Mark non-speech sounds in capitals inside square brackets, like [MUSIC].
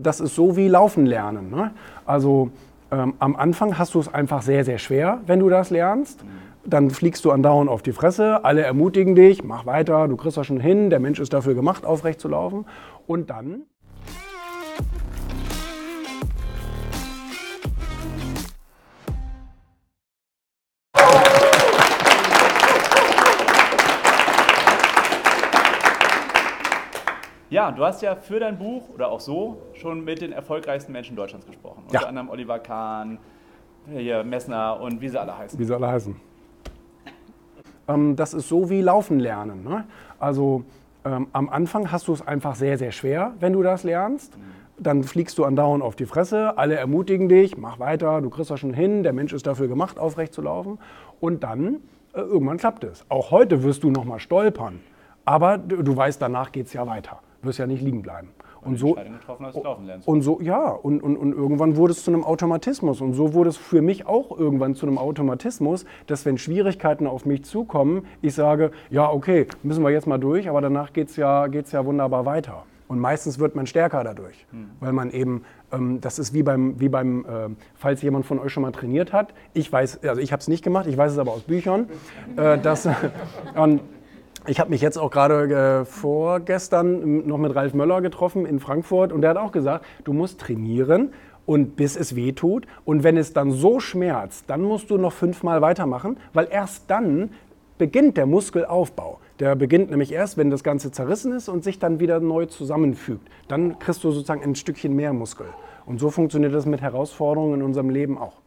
Das ist so wie Laufen lernen. Ne? Also ähm, am Anfang hast du es einfach sehr, sehr schwer, wenn du das lernst. Dann fliegst du andauernd auf die Fresse, alle ermutigen dich, mach weiter, du kriegst das schon hin, der Mensch ist dafür gemacht, aufrecht zu laufen. Und dann Ja, du hast ja für dein Buch oder auch so schon mit den erfolgreichsten Menschen Deutschlands gesprochen. Ja. Unter anderem Oliver Kahn, hier Messner und wie sie alle heißen. wie sie alle heißen. Ähm, das ist so wie Laufen lernen. Ne? Also ähm, am Anfang hast du es einfach sehr, sehr schwer, wenn du das lernst. Dann fliegst du andauernd auf die Fresse, alle ermutigen dich, mach weiter, du kriegst das schon hin, der Mensch ist dafür gemacht, aufrecht zu laufen. Und dann, äh, irgendwann klappt es. Auch heute wirst du nochmal stolpern. Aber du, du weißt, danach geht es ja weiter. Du wirst ja nicht liegen bleiben. Und Und so, hast, und so, ja, und, und, und irgendwann wurde es zu einem Automatismus. Und so wurde es für mich auch irgendwann zu einem Automatismus, dass wenn Schwierigkeiten auf mich zukommen, ich sage, ja, okay, müssen wir jetzt mal durch, aber danach geht es ja, geht's ja wunderbar weiter. Und meistens wird man stärker dadurch, weil man eben, ähm, das ist wie beim, wie beim äh, falls jemand von euch schon mal trainiert hat, ich weiß, also ich habe es nicht gemacht, ich weiß es aber aus Büchern, äh, dass, [LAUGHS] und ich habe mich jetzt auch gerade äh, vorgestern noch mit Ralf Möller getroffen in Frankfurt und der hat auch gesagt, du musst trainieren und bis es weh tut und wenn es dann so schmerzt, dann musst du noch fünfmal weitermachen, weil erst dann beginnt der Muskelaufbau. Der beginnt nämlich erst, wenn das Ganze zerrissen ist und sich dann wieder neu zusammenfügt. Dann kriegst du sozusagen ein Stückchen mehr Muskel. Und so funktioniert das mit Herausforderungen in unserem Leben auch.